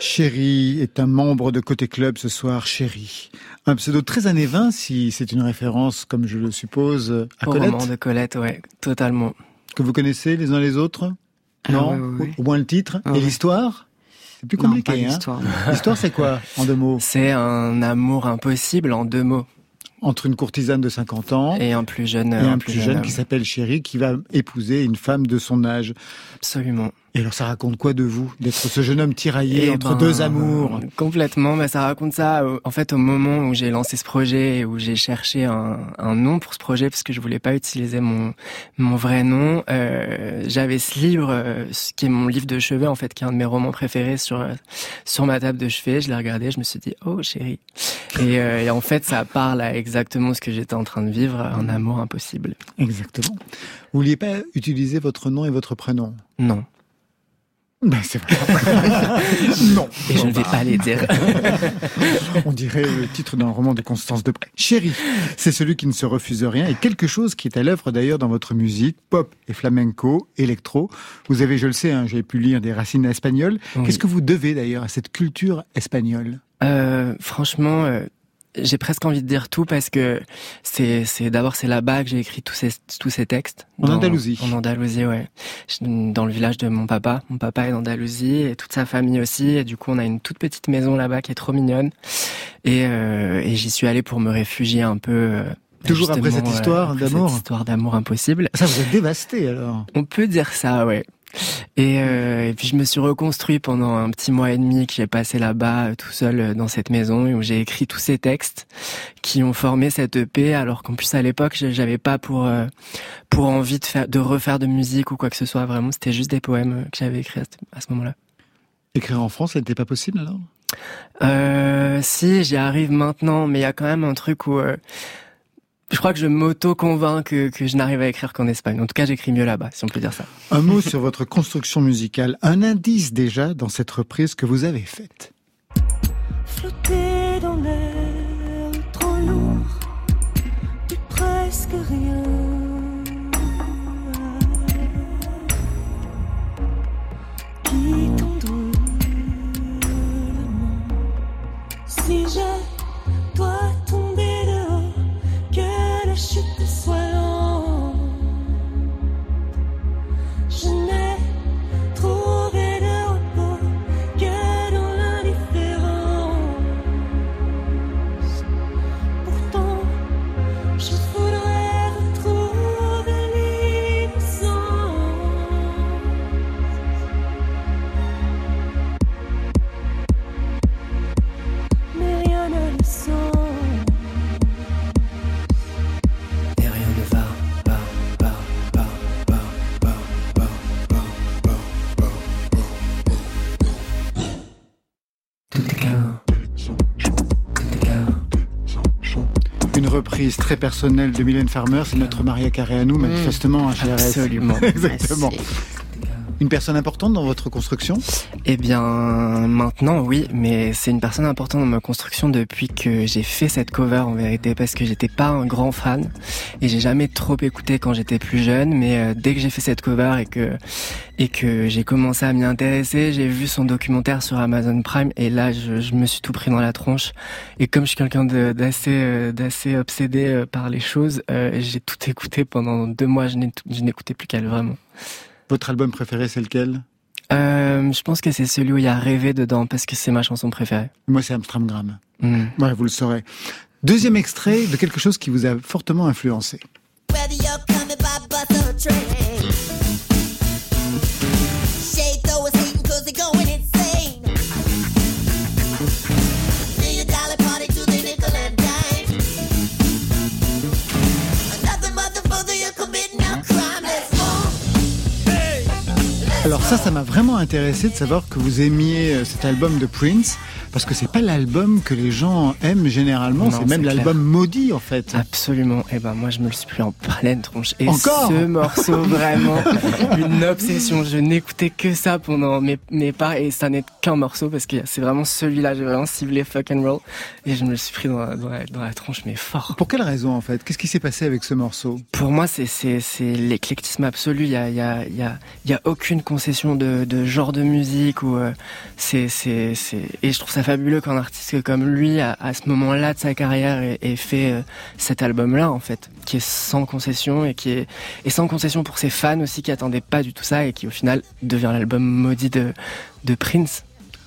Chéri est un membre de Côté Club ce soir, Chéri. Un pseudo très années 20, si c'est une référence, comme je le suppose, à Au Colette, roman de Colette, ouais, totalement. que vous connaissez les uns les autres? Ah, Non? Au moins le titre? Ah, Et l'histoire? C'est plus Non, compliqué, pas hein l'histoire. L'histoire, c'est quoi, en deux mots? C'est un amour impossible en deux mots. Entre une courtisane de 50 ans Et un plus jeune. et un, plus jeune, qui s'appelle Chéri, qui va épouser une femme de son âge. Absolument. Et alors, ça raconte quoi de vous D'être ce jeune homme tiraillé Eh entre ben, deux amours? Complètement, mais ça raconte ça. euh, En fait, au moment où j'ai lancé ce projet, et où j'ai cherché un, un nom pour ce projet, parce que je voulais pas utiliser mon mon vrai nom, euh, j'avais ce livre, euh, ce qui est mon livre de chevet, en fait, qui est un de mes romans préférés sur euh, sur ma table de chevet. Je l'ai regardé, je me suis dit, oh chérie. Et, euh, et en fait, ça parle à exactement ce que j'étais en train de vivre, un amour impossible. Exactement. Vous vouliez pas utiliser votre nom et votre prénom? Non. Ben, c'est vrai. non. Et je ne vais bah. pas les dire. On dirait le titre d'un roman de Constance Debray. Chéri, c'est celui qui ne se refuse rien et quelque chose qui est à l'œuvre d'ailleurs dans votre musique, pop et flamenco, électro. Vous avez, je le sais, hein, j'ai pu lire des racines espagnoles. Oui. Qu'est-ce que vous devez d'ailleurs à cette culture espagnole? Euh, franchement, euh, j'ai presque envie de dire tout parce que c'est c'est d'abord c'est là-bas que j'ai écrit tous ces tous ces textes. En Dans- Andalousie. En Andalousie, ouais. Dans le village de mon papa. Mon papa est d'Andalousie et toute sa famille aussi. Et du coup, on a une toute petite maison là-bas qui est trop mignonne. Et, euh, et j'y suis allé pour me réfugier un peu. euh, Toujours après cette histoire après d'amour Cette histoire d'amour impossible. Ça vous êtes dévasté alors On peut dire ça, ouais. Et, euh, et puis je me suis reconstruit pendant un petit mois et demi que j'ai passé là-bas euh, tout seul euh, dans cette maison et où j'ai écrit tous ces textes qui ont formé cette EP alors qu'en plus à l'époque j'avais pas pour euh, pour envie de faire de refaire de musique ou quoi que ce soit vraiment c'était juste des poèmes que j'avais écrits à ce- moment-là. Écrire en France, ça n'était pas possible alors? Euh, si, j'y arrive maintenant, mais il y a quand même un truc où je crois que je m'auto-convainc que, que je n'arrive à écrire qu'en Espagne. En tout cas, j'écris mieux là-bas, si on peut dire ça. Un mot sur votre construction musicale, un indice déjà dans cette reprise que vous avez faite. Flotter dans l'air trop lourd, du presque rien. Reprise très personnelle de Mylène Farmer, c'est notre Maria Carré à nous, manifestement, un GRS. Absolument. Exactement. Merci. Une personne importante dans votre construction? Eh bien, maintenant, oui, mais c'est une personne importante dans ma construction depuis que j'ai fait cette cover, en vérité, parce que j'étais pas un grand fan et j'ai jamais trop écouté quand j'étais plus jeune, mais euh, dès que j'ai fait cette cover et que et que j'ai commencé à m'y intéresser, j'ai vu son documentaire sur Amazon Prime et là, je, je me suis tout pris dans la tronche. Et comme je suis quelqu'un d'assez euh, d'assez obsédé euh, par les choses, j'ai tout écouté pendant deux mois. Je n'écoutais plus qu'elle vraiment. Votre album préféré, c'est lequel? Euh, je pense que c'est celui où il y a rêvé dedans parce que c'est ma chanson préférée. Moi, c'est Amstramgram. Mm. Ouais, vous le saurez. Deuxième extrait de quelque chose qui vous a fortement influencé. Alors ça, ça m'a vraiment intéressé de savoir que vous aimiez euh, cet album de Prince, parce que c'est pas l'album que les gens aiment généralement, c'est même l'album maudit en fait. Absolument. Et ben moi je me le suis pris en pleine tronche. Et Encore ce morceau vraiment une obsession. Je n'écoutais que ça pendant mes mes pas et ça n'est qu'un morceau parce que c'est vraiment celui-là. J'ai vraiment ciblé fuck and roll et je me le suis pris dans la, dans la, dans la tronche mais fort. Pour quelle raison en fait? Qu'est-ce qui s'est passé avec ce morceau? Pour moi, c'est c'est c'est l'éclectisme absolu. Il y a il y a il y a il y a aucune concession de de genre de musique ou euh, c'est c'est c'est et je trouve ça fabuleux qu'un artiste comme lui à, à ce moment-là de sa carrière ait, ait fait euh, cet album-là en fait, qui est sans concession et qui est et sans concession pour ses fans aussi qui attendaient pas du tout ça et qui au final devient l'album maudit de de Prince.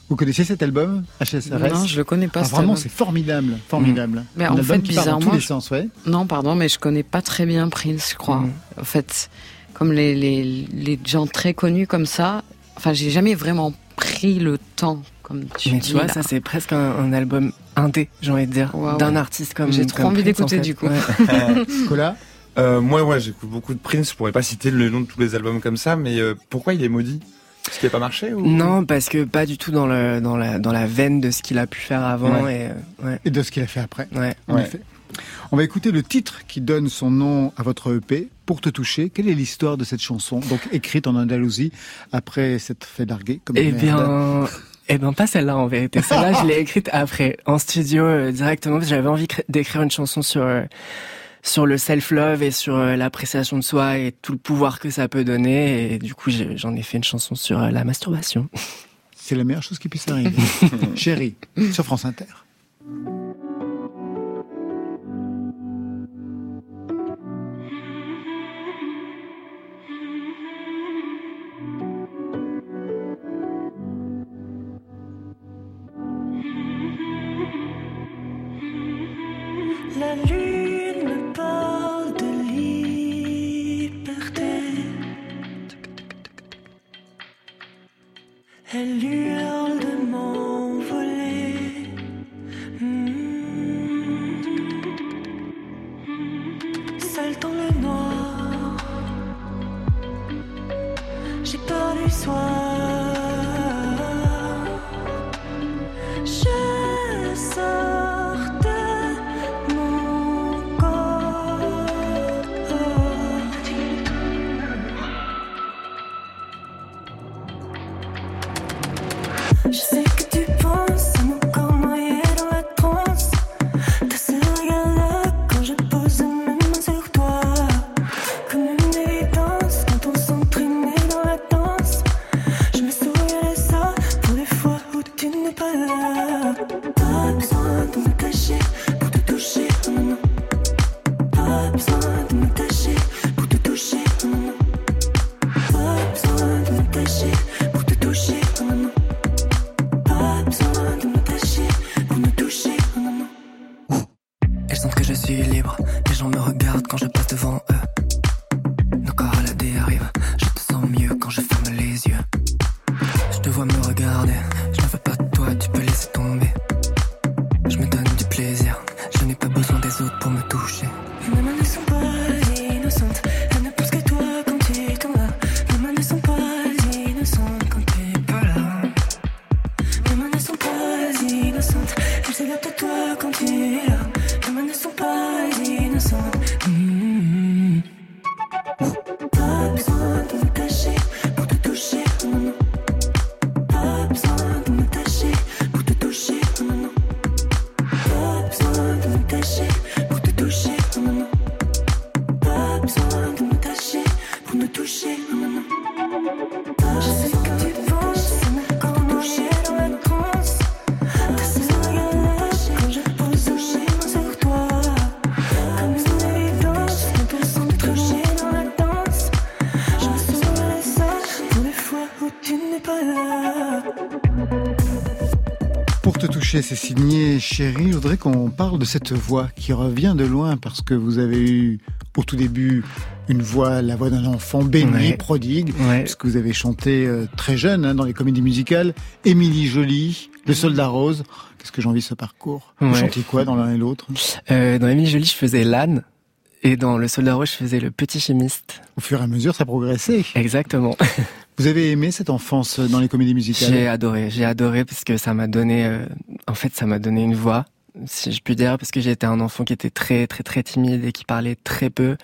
Vous connaissez cet album HSRS Non, je le connais pas, Ah, Vraiment, c'est formidable, formidable. Mais Un en album fait, qui part dans tous bizarrement, les je- sens, ouais. Non, pardon, mais je connais pas très bien Prince, je crois. Mhm. En fait, comme les, les, les gens très connus comme ça, enfin, j'ai jamais vraiment pris le temps, comme tu Mais dis. tu vois, là. ça c'est presque un, un album indé, j'ai envie de dire, d'un ouais. artiste comme J'ai trop comme envie en d'écouter, fait. du coup. Ouais. Cola Euh, moi, ouais, j'écoute beaucoup de Prince. Je pourrais pas citer le nom de tous les albums comme ça, mais euh, pourquoi il est maudit? Parce qu'il a pas marché ou... Non, parce que pas du tout dans le dans la dans la veine de ce qu'il a pu faire avant Ouais. et euh, ouais. Et de ce qu'il a fait après. Ouais. En Ouais. effet. On va écouter le titre qui donne son nom à votre EP, Pour te toucher. Quelle est l'histoire de cette chanson, donc écrite en Andalousie après s'être fait larguer comme Eh bien, eh ben pas celle-là en vérité. Celle-là, je l'ai écrite après, en studio euh, directement, parce que j'avais envie d'écrire une chanson sur euh, sur le self-love et sur euh, l'appréciation de soi et tout le pouvoir que ça peut donner. Et du coup, j'en ai fait une chanson sur la masturbation. C'est la meilleure chose qui puisse arriver. Chérie, sur France Inter. Toucher, c'est signé Chérie. Je voudrais qu'on parle de cette voix qui revient de loin parce que vous avez eu au tout début une voix, la voix d'un enfant béni, Ouais. prodigue, Ouais. puisque vous avez chanté euh, très jeune hein, dans les comédies musicales. Émilie Jolie, Le Soldat Rose. Qu'est-ce que j'ai envie de ce parcours? Vous Ouais. chantiez quoi dans l'un et l'autre? Euh, dans Émilie Jolie, je faisais l'âne. Et dans Le Soldat Rouge, je faisais le petit chimiste. Au fur et à mesure, ça progressait. Exactement. Vous avez aimé cette enfance dans les comédies musicales? J'ai adoré, j'ai adoré parce que ça m'a donné, euh, en fait, ça m'a donné une voix, si je puis dire, parce que j'étais un enfant qui était très, très, très timide et qui parlait très peu.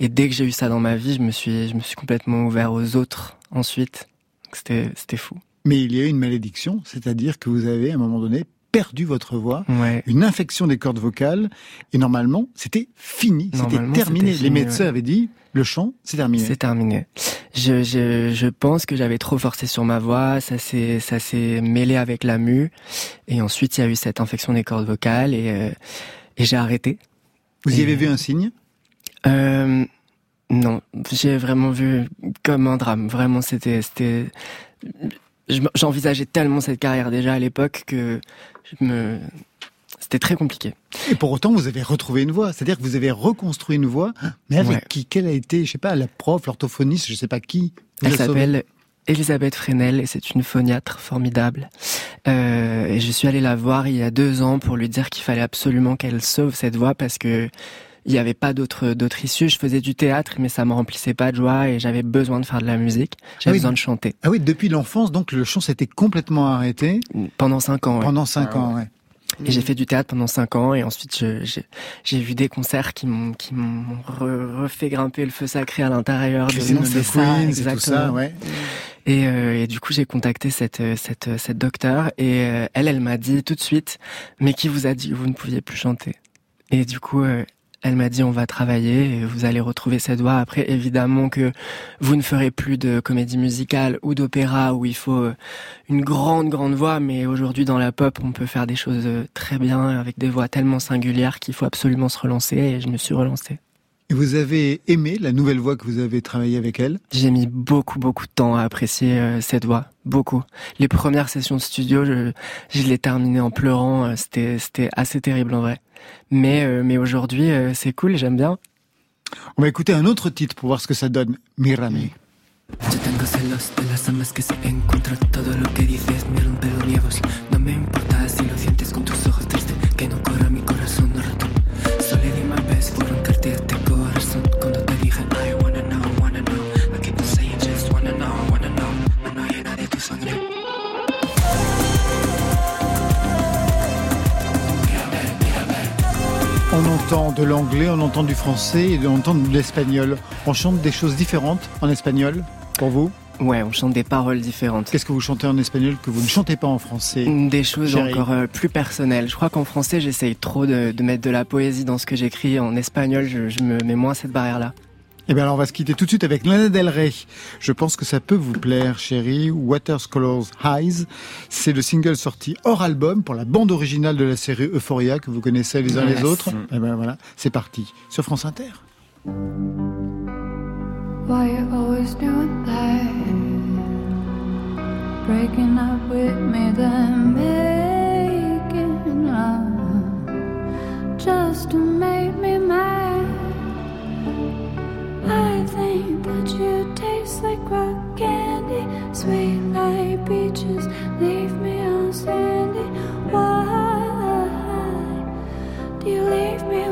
Et dès que j'ai eu ça dans ma vie, je me suis, je me suis complètement ouvert aux autres ensuite. C'était, c'était fou. Mais il y a eu une malédiction, c'est-à-dire que vous avez à un moment donné perdu votre voix, Ouais. une infection des cordes vocales, et normalement c'était fini, c'était terminé. Les médecins ouais. avaient dit le chant c'est terminé. C'est terminé. Je, je, je pense que j'avais trop forcé sur ma voix, ça s'est, ça s'est mêlé avec la mue, et ensuite il y a eu cette infection des cordes vocales et, euh, et j'ai arrêté. Vous y avez vu un signe? Euh, non, j'ai vraiment vu comme un drame. Vraiment, c'était, c'était, je- j'envisageais tellement cette carrière déjà à l'époque que je me, c'était très compliqué. Et pour autant vous avez retrouvé une voix, c'est-à-dire que vous avez reconstruit une voix, mais avec Ouais. qui Quelle a été, je sais pas, la prof, l'orthophoniste, je sais pas qui Elle s'appelle Elisabeth Fresnel et c'est une phoniatre formidable. Euh, et je suis allé la voir il y a deux ans pour lui dire qu'il fallait absolument qu'elle sauve cette voix parce que il n'y avait pas d'autre d'autre issue. Je faisais du théâtre, mais ça me remplissait pas de joie et j'avais besoin de faire de la musique. J'avais Ah oui. besoin de chanter. Ah oui, depuis l'enfance, donc le chant s'était complètement arrêté Pendant cinq ans. ouais. pendant cinq ans. Ouais. Et j'ai fait du théâtre pendant cinq ans et ensuite j'ai vu des concerts qui m'ont qui m'ont re- refait grimper le feu sacré à l'intérieur de non c'est the ça tout ça, ouais. Et, euh, et du coup j'ai contacté cette euh, cette euh, cette docteure et euh, elle elle m'a dit tout de suite mais qui vous a dit que vous ne pouviez plus chanter et du coup euh, elle m'a dit on va travailler vous allez retrouver cette voix. Après, évidemment que vous ne ferez plus de comédie musicale ou d'opéra où il faut euh, une grande, grande voix, mais aujourd'hui dans la pop, on peut faire des choses euh, très bien avec des voix tellement singulières qu'il faut absolument se relancer et je me suis relancé. Et vous avez aimé la nouvelle voix que vous avez travaillé avec elle? J'ai mis beaucoup, beaucoup de temps à apprécier euh, cette voix. Beaucoup. Les premières sessions de studio, je, je l'ai terminé en pleurant. euh, C'était, c'était assez terrible en vrai. Mais, euh, mais aujourd'hui, euh, c'est cool, j'aime bien. On va écouter un autre titre pour voir ce que ça donne. Mírame. Yo tengo celos de las almas que se encuentran Todo lo que dices me rompe los No me importa si lo sientes con tus ojos On entend de l'anglais, on entend du français et on entend de l'espagnol. On chante des choses différentes en espagnol pour vous? Ouais, on chante des paroles différentes. Qu'est-ce que vous chantez en espagnol que vous ne chantez pas en français? Des choses Chérie. encore euh, plus personnelles. Je crois qu'en français, j'essaye trop de, de mettre de la poésie dans ce que j'écris. En espagnol, je, je me mets moins cette barrière-là. Eh bien alors on va se quitter tout de suite avec Lana Del Rey. Je pense que ça peut vous plaire, chérie. Watercolors Highs, c'est le single sorti hors album pour la bande originale de la série Euphoria que vous connaissez les uns Yes. les autres. Eh ben voilà, c'est parti sur France Inter. Why you always doing that? Breaking up with me, then making up just to make me mad. I think that you taste like rock candy, sweet like peaches, leave me on sandy. Why do you leave me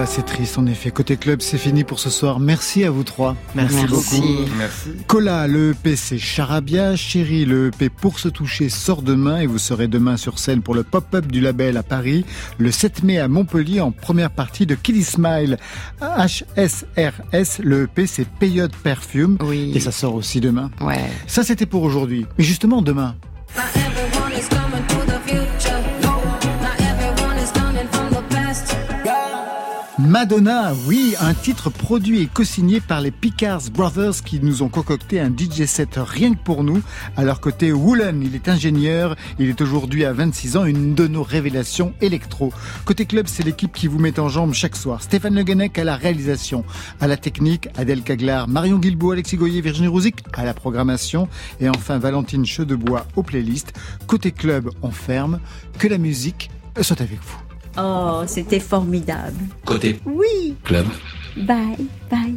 voilà, c'est triste en effet. Côté club, c'est fini pour ce soir. Merci à vous trois. Merci. beaucoup. Merci. Cola, le EP c'est Charabia. Chérie, le EP pour se toucher sort demain et vous serez demain sur scène pour le pop-up du label à Paris. Le 7 mai à Montpellier en première partie de Killy Smile. HSRS, le EP c'est Payode Perfume. Oui. Et ça sort aussi demain. Ouais. Ça c'était pour aujourd'hui. Mais justement demain. Madonna, oui, un titre produit et co-signé par les Picards Brothers qui nous ont concocté un DJ set rien que pour nous. À leur côté, Woolen, il est ingénieur, il est aujourd'hui à 26 ans, une de nos révélations électro. Côté club, c'est l'équipe qui vous met en jambe chaque soir. Stéphane Le Guenec à la réalisation, à la technique, Adèle Caglar, Marion Guilbault, Alexis Goyer, Virginie Rouzic à la programmation et enfin Valentine Chedebois aux playlists. Côté club, on ferme. Que la musique soit avec vous. Oh, c'était formidable. Côté Oui. club. Bye, bye.